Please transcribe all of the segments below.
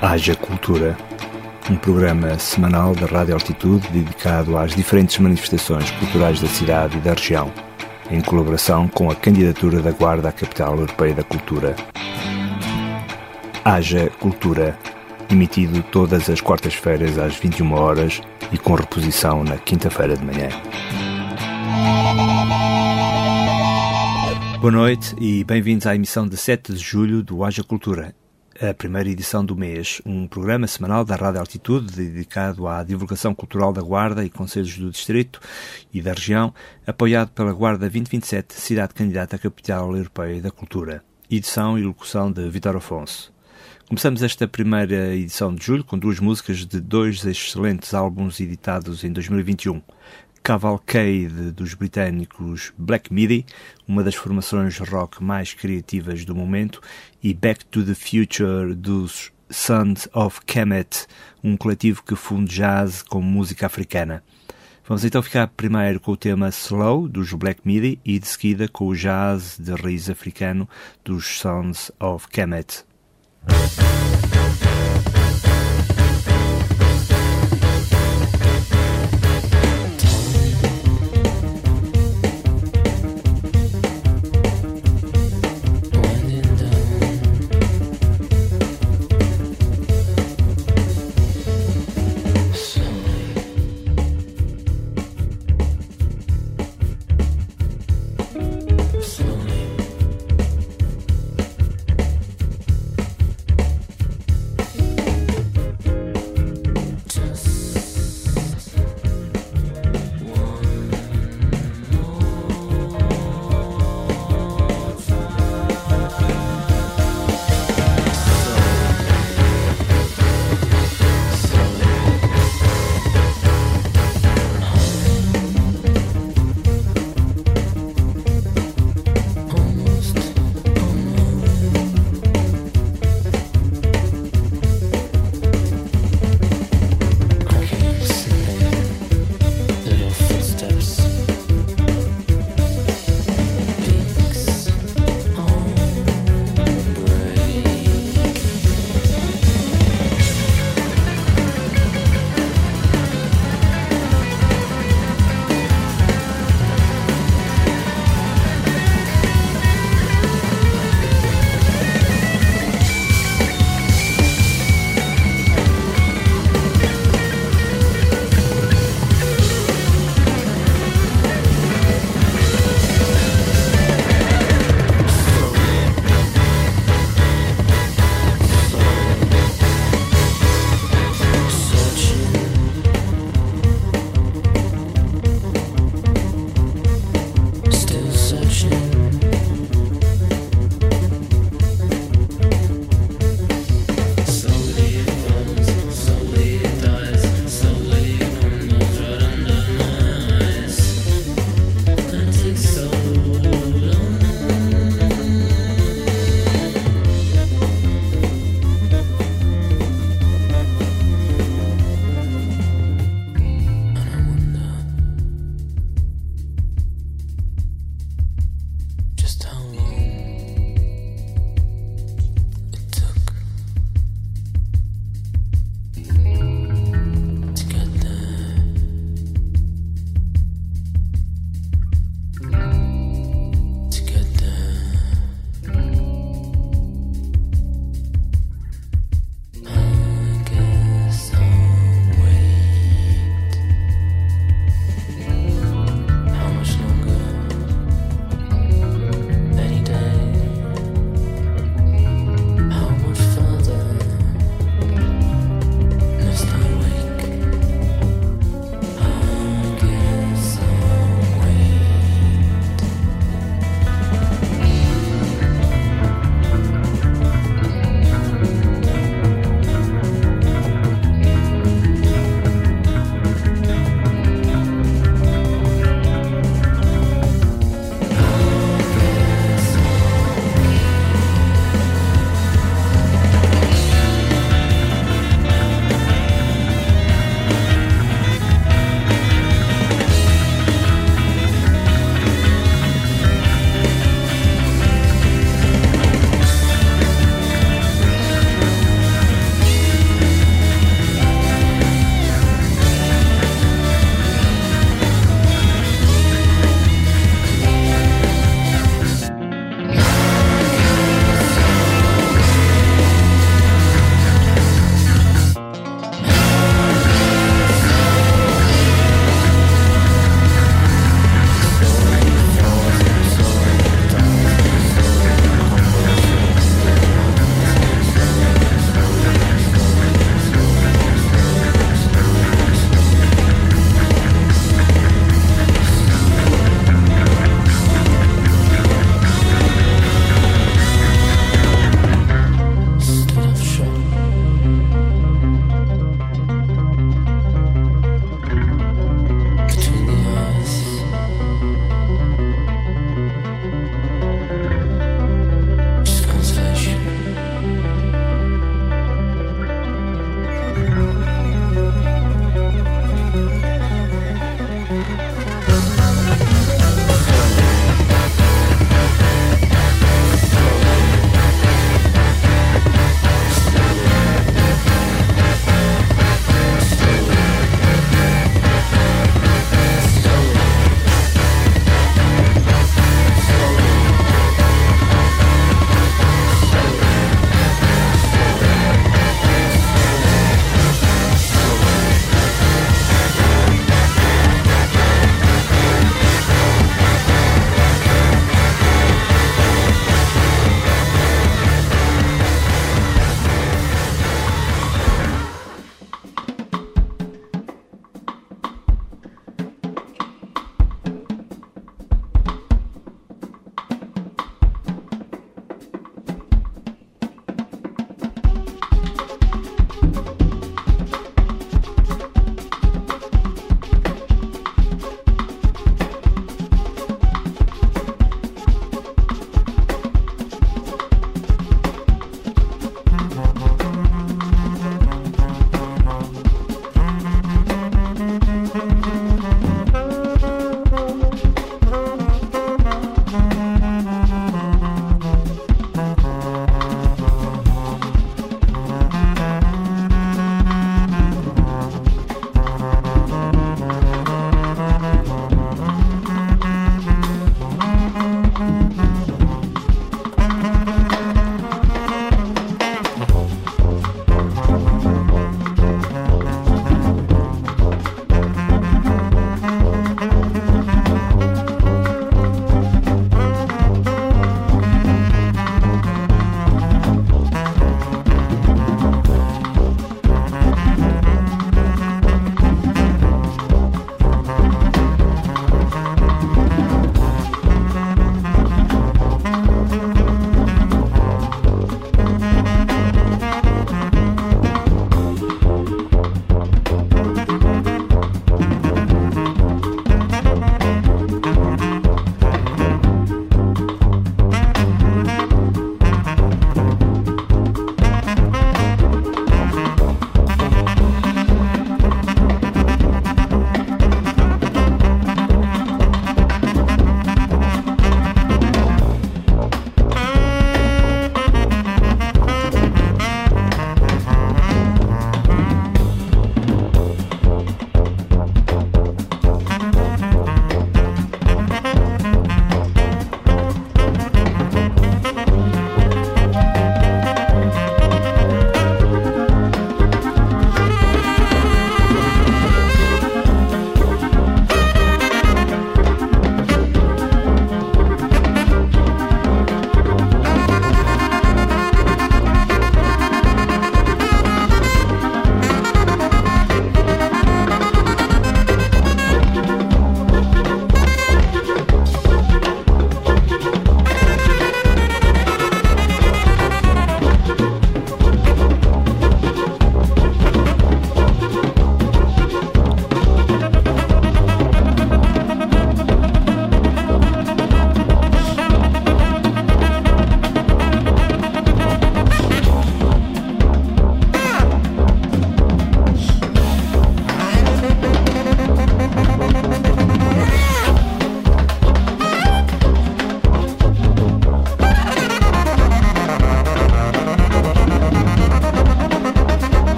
Haja Cultura, um programa semanal da Rádio Altitude dedicado às diferentes manifestações culturais da cidade e da região, em colaboração com a candidatura da Guarda à Capital Europeia da Cultura. Haja Cultura, emitido todas as quartas-feiras às 21 horas e com reposição na quinta-feira de manhã. Boa noite e bem-vindos à emissão de 7 de julho do Haja Cultura, a primeira edição do mês, um programa semanal da Rádio Altitude dedicado à divulgação cultural da Guarda e Conselhos do Distrito e da região, apoiado pela Guarda 2027, cidade candidata à capital europeia da cultura. Edição e locução de Vitor Afonso. Começamos esta primeira edição de julho com duas músicas de dois excelentes álbuns editados em 2021. Cavalcade dos britânicos Black Midi, uma das formações rock mais criativas do momento, e Back to the Future dos Sons of Kemet, um coletivo que funde jazz com música africana. Vamos então ficar primeiro com o tema Slow dos Black Midi e de seguida com o jazz de raiz africano dos Sons of Kemet.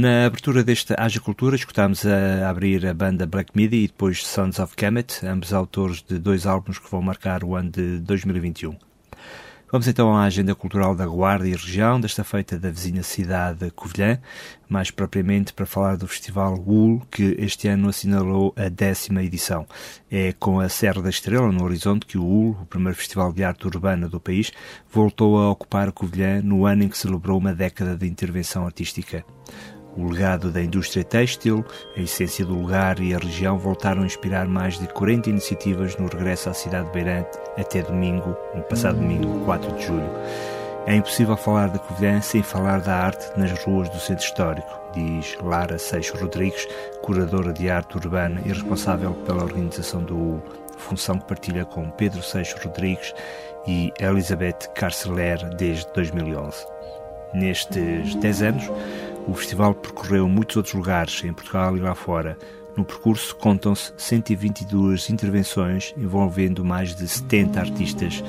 Na abertura desta Haja Cultura, escutámos a abrir a banda Black Midi e depois Sons of Kemet, ambos autores de dois álbuns que vão marcar o ano de 2021. Vamos então à agenda cultural da Guarda e região, desta feita da vizinha cidade de Covilhã, mais propriamente para falar do Festival UL, que este ano assinalou a décima edição. É com a Serra da Estrela no horizonte que o UL, o primeiro festival de arte urbana do país, voltou a ocupar Covilhã no ano em que celebrou uma década de intervenção artística. O legado da indústria têxtil, a essência do lugar e a região voltaram a inspirar mais de 40 iniciativas no regresso à cidade de Beirante até domingo, no passado domingo, 4 de julho. É impossível falar da Covilhã sem falar da arte nas ruas do centro histórico, diz Lara Seixo Rodrigues, curadora de arte urbana e responsável pela organização do U, função que partilha com Pedro Seixo Rodrigues e Elizabeth Carceler desde 2011. Nestes 10 anos, o festival percorreu muitos outros lugares em Portugal e lá fora. No percurso contam-se 122 intervenções envolvendo mais de 70 artistas.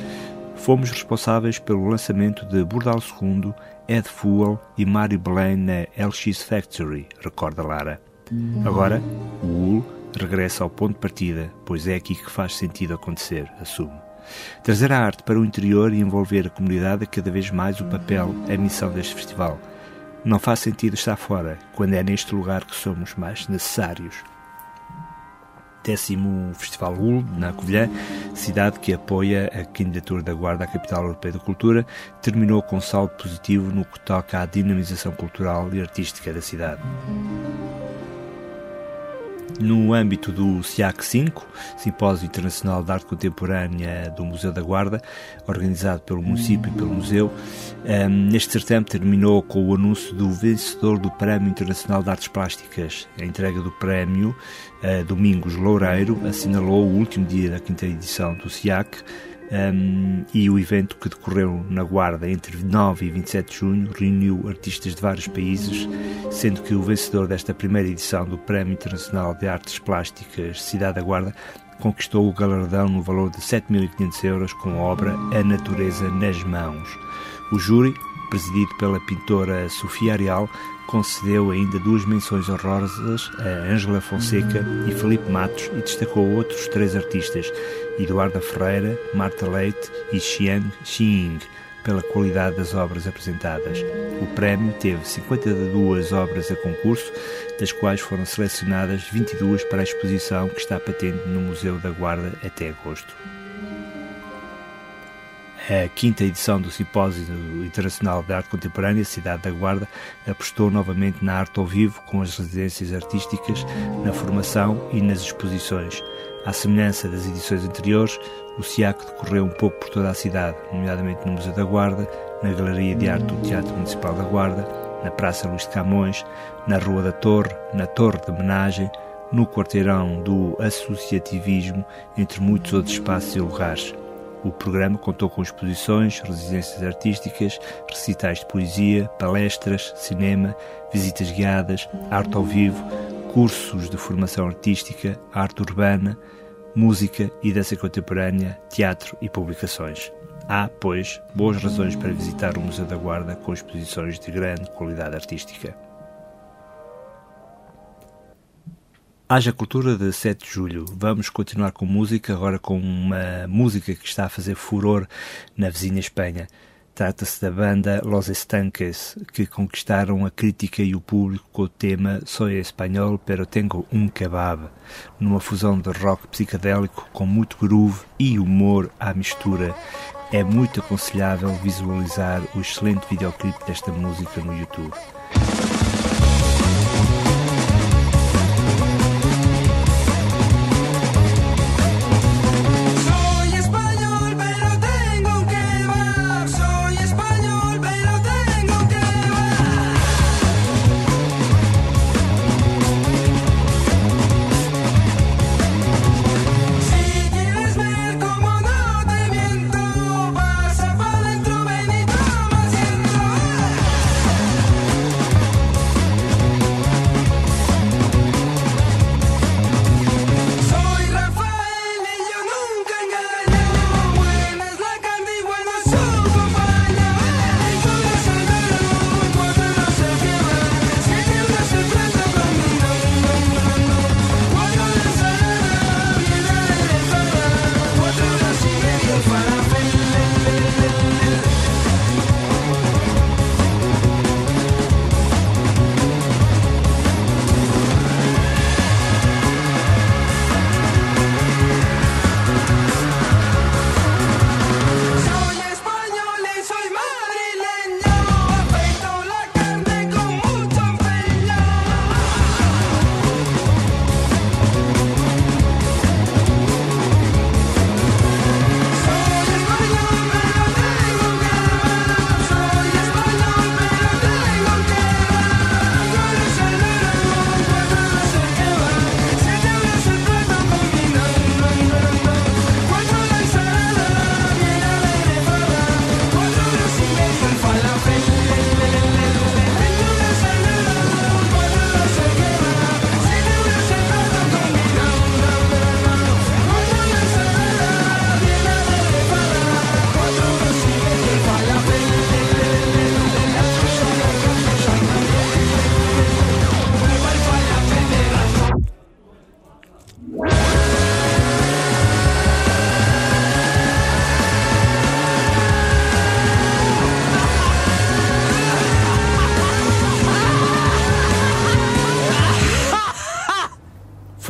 Fomos responsáveis pelo lançamento de Bordal II, Ed Fuel e Mário Belém na LX Factory, recorda Lara. Agora, o UL regressa ao ponto de partida, pois é aqui que faz sentido acontecer, assume. Trazer a arte para o interior e envolver a comunidade é cada vez mais o papel, a missão deste festival. Não faz sentido estar fora, quando é neste lugar que somos mais necessários. Décimo Festival UL, na Covilhã, cidade que apoia a candidatura da Guarda à Capital Europeia da Cultura, terminou com saldo positivo no que toca à dinamização cultural e artística da cidade no âmbito do SIAC 5, Simpósio Internacional de Arte Contemporânea do Museu da Guarda, organizado pelo município e pelo museu. Um, neste certame terminou com o anúncio do vencedor do Prémio Internacional de Artes Plásticas. A entrega do prémio, uh, Domingos Loureiro, assinalou o último dia da quinta edição do SIAC, um, e o evento que decorreu na Guarda entre 9 e 27 de junho reuniu artistas de vários países, sendo que o vencedor desta primeira edição do Prémio Internacional de Artes Plásticas Cidade da Guarda conquistou o galardão no valor de 7.500 euros com a obra A Natureza nas Mãos. O júri, presidido pela pintora Sofia Arial, concedeu ainda duas menções honrosas a Ângela Fonseca e Felipe Matos e destacou outros três artistas, Eduarda Ferreira, Marta Leite e Xiang Xing, pela qualidade das obras apresentadas. O prémio teve 52 obras a concurso, das quais foram selecionadas 22 para a exposição que está patente no Museu da Guarda até agosto. A quinta edição do Simpósio Internacional de Arte Contemporânea, Cidade da Guarda, apostou novamente na arte ao vivo, com as residências artísticas, na formação e nas exposições. À semelhança das edições anteriores, o SIAC decorreu um pouco por toda a cidade, nomeadamente no Museu da Guarda, na Galeria de Arte do Teatro Municipal da Guarda, na Praça Luís de Camões, na Rua da Torre, na Torre de Homenagem, no quarteirão do associativismo, entre muitos outros espaços e lugares. O programa contou com exposições, residências artísticas, recitais de poesia, palestras, cinema, visitas guiadas, arte ao vivo, cursos de formação artística, arte urbana, música e dança contemporânea, teatro e publicações. Há, pois, boas razões para visitar o Museu da Guarda com exposições de grande qualidade artística. Haja Cultura de 7 de Julho. Vamos continuar com música, agora com uma música que está a fazer furor na vizinha Espanha. Trata-se da banda Los Estanques, que conquistaram a crítica e o público com o tema Soy espanhol, pero tengo un kebab, numa fusão de rock psicadélico com muito groove e humor à mistura. É muito aconselhável visualizar o excelente videoclipe desta música no YouTube.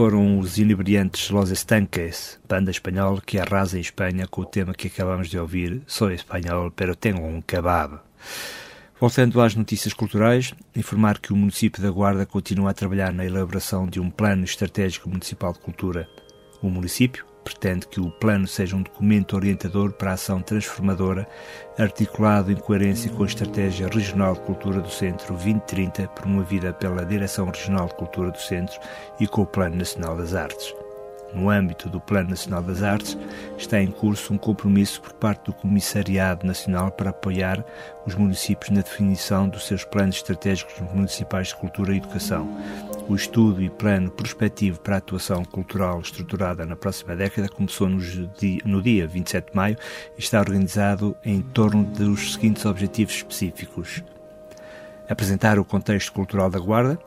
Foram os inebriantes Los Estanques, banda espanhola que arrasa em Espanha com o tema que acabamos de ouvir, Sou espanhol, pero tenho um kebab. Voltando às notícias culturais, informar que o município da Guarda continua a trabalhar na elaboração de um plano estratégico municipal de cultura. O município, pretende que o plano seja um documento orientador para a ação transformadora, articulado em coerência com a Estratégia Regional de Cultura do Centro 2030, promovida pela Direção Regional de Cultura do Centro e com o Plano Nacional das Artes. No âmbito do Plano Nacional das Artes, está em curso um compromisso por parte do Comissariado Nacional para apoiar os municípios na definição dos seus planos estratégicos municipais de cultura e educação. O estudo e plano prospectivo para a atuação cultural estruturada na próxima década começou no dia 27 de maio e está organizado em torno dos seguintes objetivos específicos: apresentar o contexto cultural da Guarda,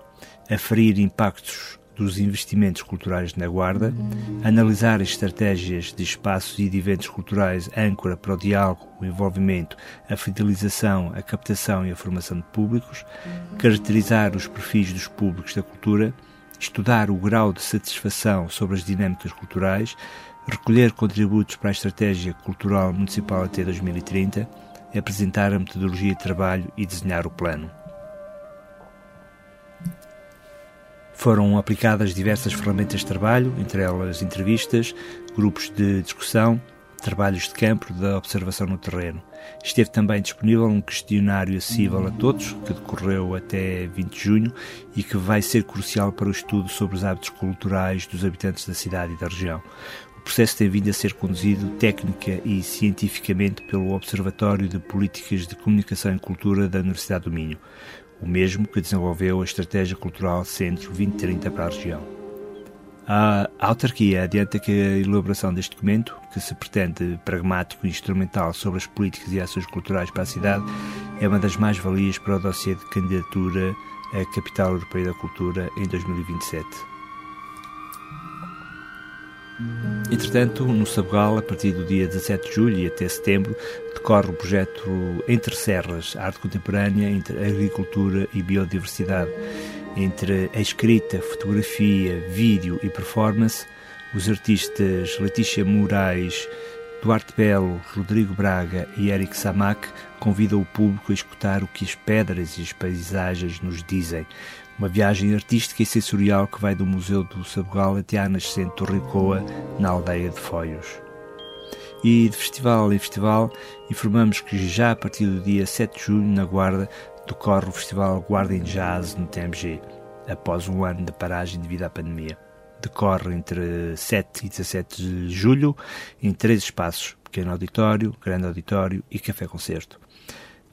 aferir impactos dos investimentos culturais na Guarda, analisar as estratégias de espaços e de eventos culturais âncora para o diálogo, o envolvimento, a fidelização, a captação e a formação de públicos, caracterizar os perfis dos públicos da cultura, estudar o grau de satisfação sobre as dinâmicas culturais, recolher contributos para a Estratégia Cultural Municipal até 2030, apresentar a metodologia de trabalho e desenhar o plano. Foram aplicadas diversas ferramentas de trabalho, entre elas entrevistas, grupos de discussão, trabalhos de campo da observação no terreno. Esteve também disponível um questionário acessível a todos, que decorreu até 20 de junho e que vai ser crucial para o estudo sobre os hábitos culturais dos habitantes da cidade e da região. O processo tem vindo a ser conduzido técnica e cientificamente pelo Observatório de Políticas de Comunicação e Cultura da Universidade do Minho o mesmo que desenvolveu a Estratégia Cultural Centro 2030 para a região. A autarquia adianta que a elaboração deste documento, que se pretende pragmático e instrumental sobre as políticas e ações culturais para a cidade, é uma das mais-valias para o dossiê de candidatura à Capital Europeia da Cultura em 2027. Entretanto, no Sabugal, a partir do dia 17 de julho e até setembro, decorre o projeto Entre Serras, Arte Contemporânea entre Agricultura e Biodiversidade. Entre a escrita, fotografia, vídeo e performance, os artistas Letícia Moraes, Duarte Belo, Rodrigo Braga e Eric Samac convidam o público a escutar o que as pedras e as paisagens nos dizem, uma viagem artística e sensorial que vai do Museu do Sabugal até à nascente Torricoa, na aldeia de Foios. E de festival em festival, informamos que já a partir do dia 7 de julho, na Guarda, decorre o Festival Guarda em Jazz no TMG, após um ano de paragem devido à pandemia. Decorre entre 7 e 17 de julho em três espaços: pequeno auditório, grande auditório e café-concerto.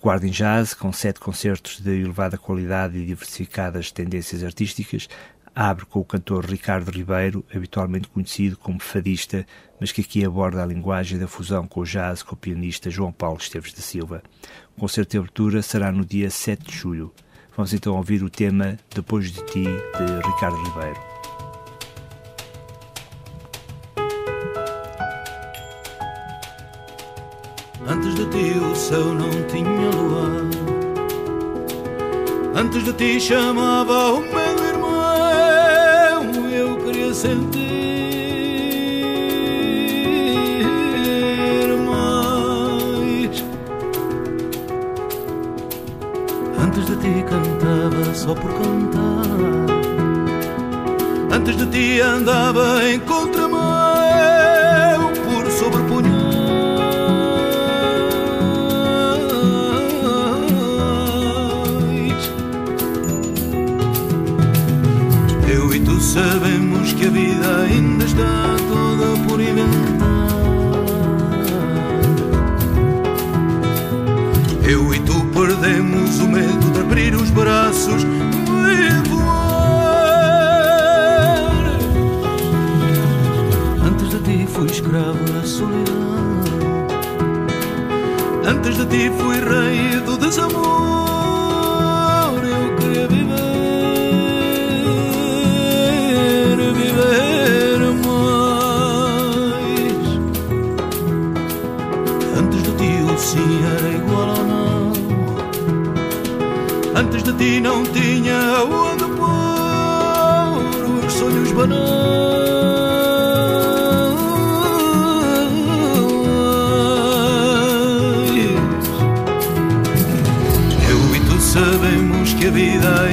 Guardem Jazz, com sete concertos de elevada qualidade e diversificadas tendências artísticas, abre com o cantor Ricardo Ribeiro, habitualmente conhecido como fadista, mas que aqui aborda a linguagem da fusão com o jazz com o pianista João Paulo Esteves da Silva. O concerto de abertura será no dia 7 de julho. Vamos então ouvir o tema Depois de Ti, de Ricardo Ribeiro. Antes de ti o céu não tinha lua. Antes de ti chamava o meu irmão. Eu queria sentir mais. Antes de ti cantava só por cantar. Antes de ti andava em contramão sabemos que a vida ainda está toda por inventar. Eu e tu perdemos o medo de abrir os braços e voar. Antes de ti fui escravo da solidão. Antes de ti fui rei do desamor. Não tinha onde pôr os sonhos banais. Eu e tu sabemos que a vida ainda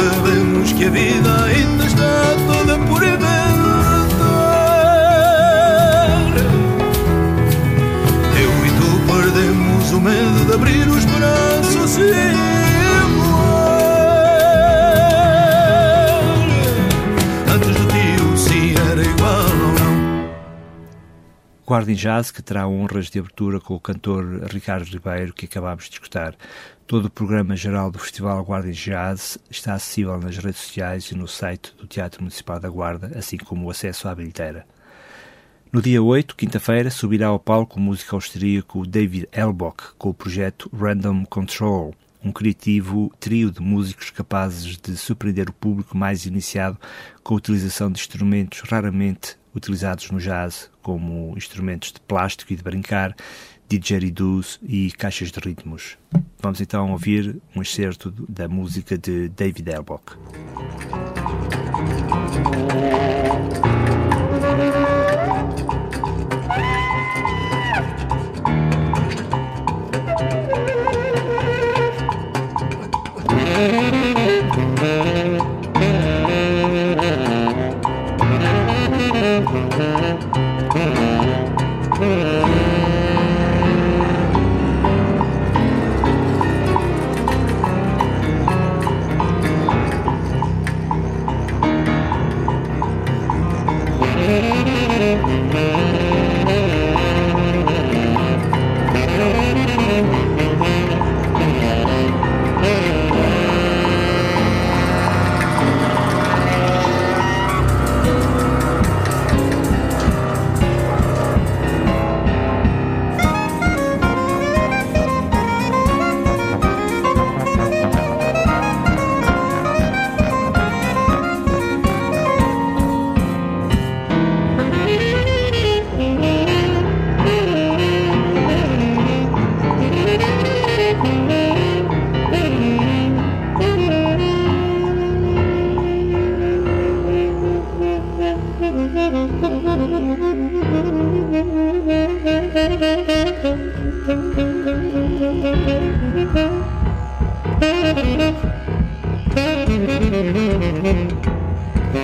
sabemos que a vida ainda está toda por inventar. Eu e tu perdemos o medo de abrir os braços e voar. Antes de ti o sim era igual ou não. Guarda em Jazz, que terá honras de abertura com o cantor Ricardo Ribeiro, que acabámos de escutar. Todo o programa geral do Festival Guarda Jazz está acessível nas redes sociais e no site do Teatro Municipal da Guarda, assim como o acesso à bilheteira. No dia 8, quinta-feira, subirá ao palco o músico austríaco David Elbock com o projeto Random Control, um criativo trio de músicos capazes de surpreender o público mais iniciado com a utilização de instrumentos raramente utilizados no jazz, como instrumentos de plástico e de brincar, didgeridoos e caixas de ritmos. Vamos então ouvir um excerto da música de David Elbock.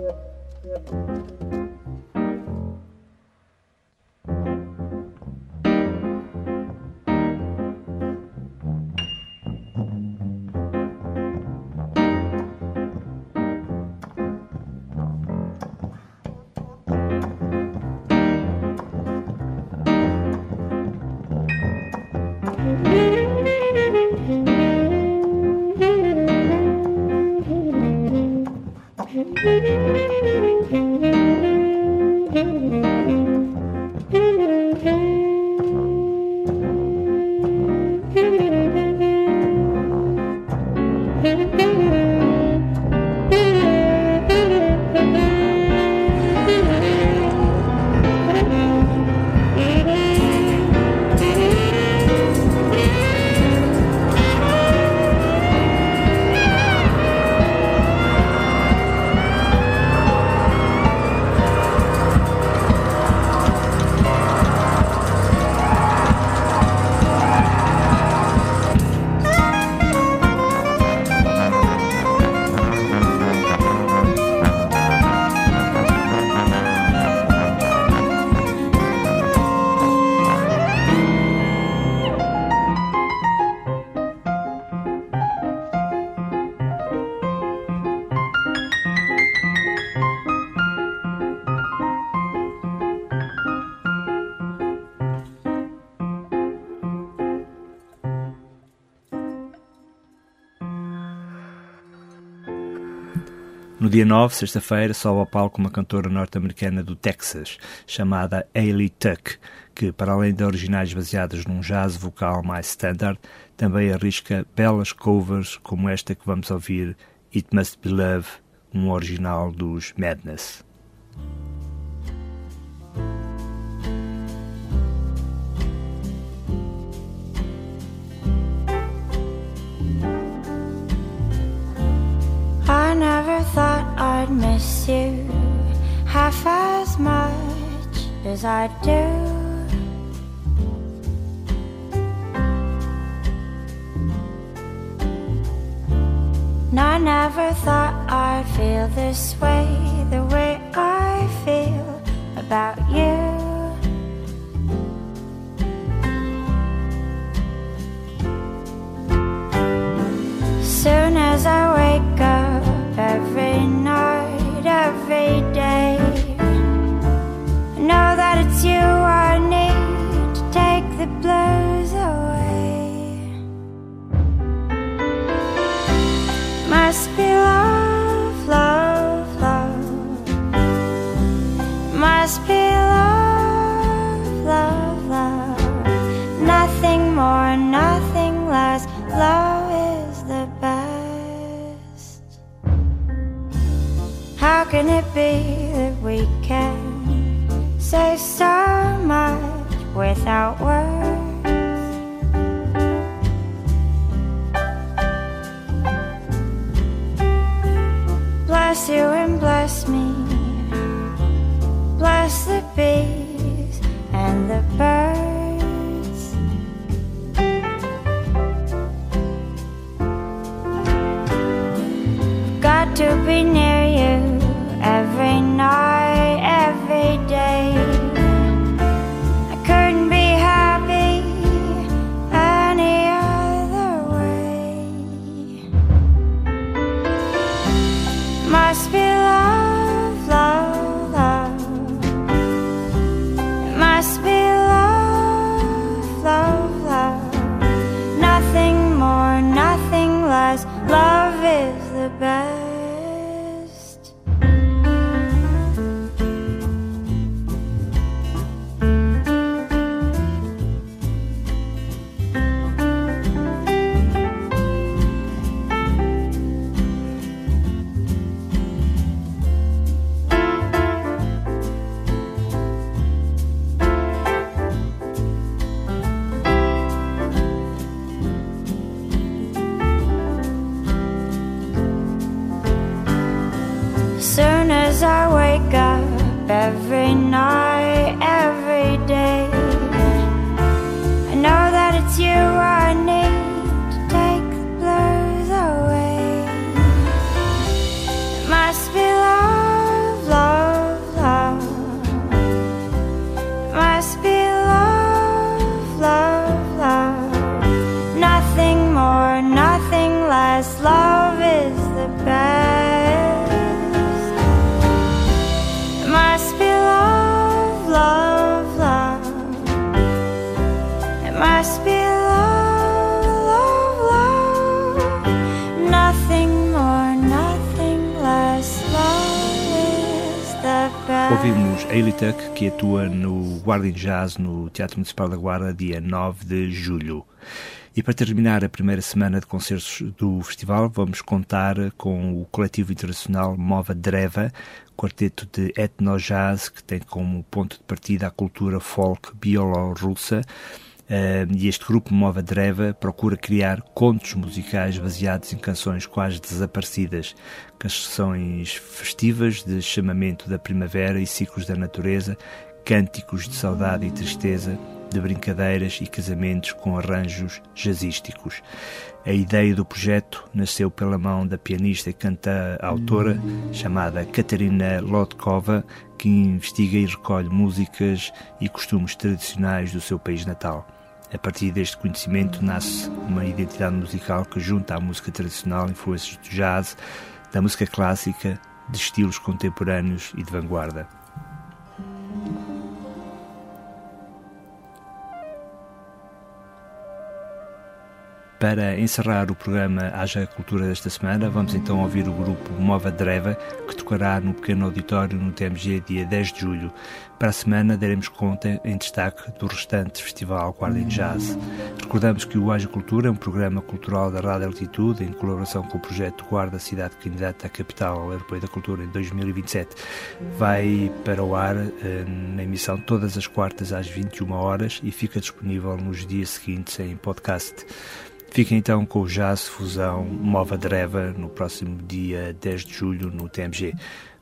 Yeah. Yeah. No dia 9, sexta-feira, sobe ao palco uma cantora norte-americana do Texas, chamada Ailey Tuck, que, para além de originais baseados num jazz vocal mais standard, também arrisca belas covers como esta que vamos ouvir, It Must Be Love, um original dos Madness. I never thought I'd miss you half as much as I do. And I never thought I'd feel this way, the way I Tuck, que atua no Guardian Jazz no Teatro Municipal da Guarda, dia 9 de julho. E para terminar a primeira semana de concertos do festival, vamos contar com o coletivo internacional Mova Dreva, quarteto de etno-jazz que tem como ponto de partida a cultura folk bielorrussa. Uh, e este grupo Mova Dreva procura criar contos musicais baseados em canções quase desaparecidas, canções festivas de chamamento da primavera e ciclos da natureza, cânticos de saudade e tristeza, de brincadeiras e casamentos com arranjos jazzísticos. A ideia do projeto nasceu pela mão da pianista e canta-autora chamada Katarina Lotkova, que investiga e recolhe músicas e costumes tradicionais do seu país natal. A partir deste conhecimento nasce uma identidade musical que junta à música tradicional influências do jazz, da música clássica, de estilos contemporâneos e de vanguarda. Para encerrar o programa Haja Cultura desta semana, vamos então ouvir o grupo Mova Dreva, que tocará no pequeno auditório no TMG dia 10 de julho. Para a semana daremos conta em destaque do restante Festival Guarda em Jazz. Recordamos que o Haja Cultura é um programa cultural da Rádio Altitude, em colaboração com o projeto Guarda Cidade Candidata à Capital Europeia da Cultura em 2027. Vai para o ar eh, na emissão todas as quartas às 21 horas e fica disponível nos dias seguintes em podcast. Fiquem então com o Jazz Fusão Mova Dreva no próximo dia 10 de julho no TMG.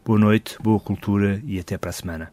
Boa noite, boa cultura e até para a semana.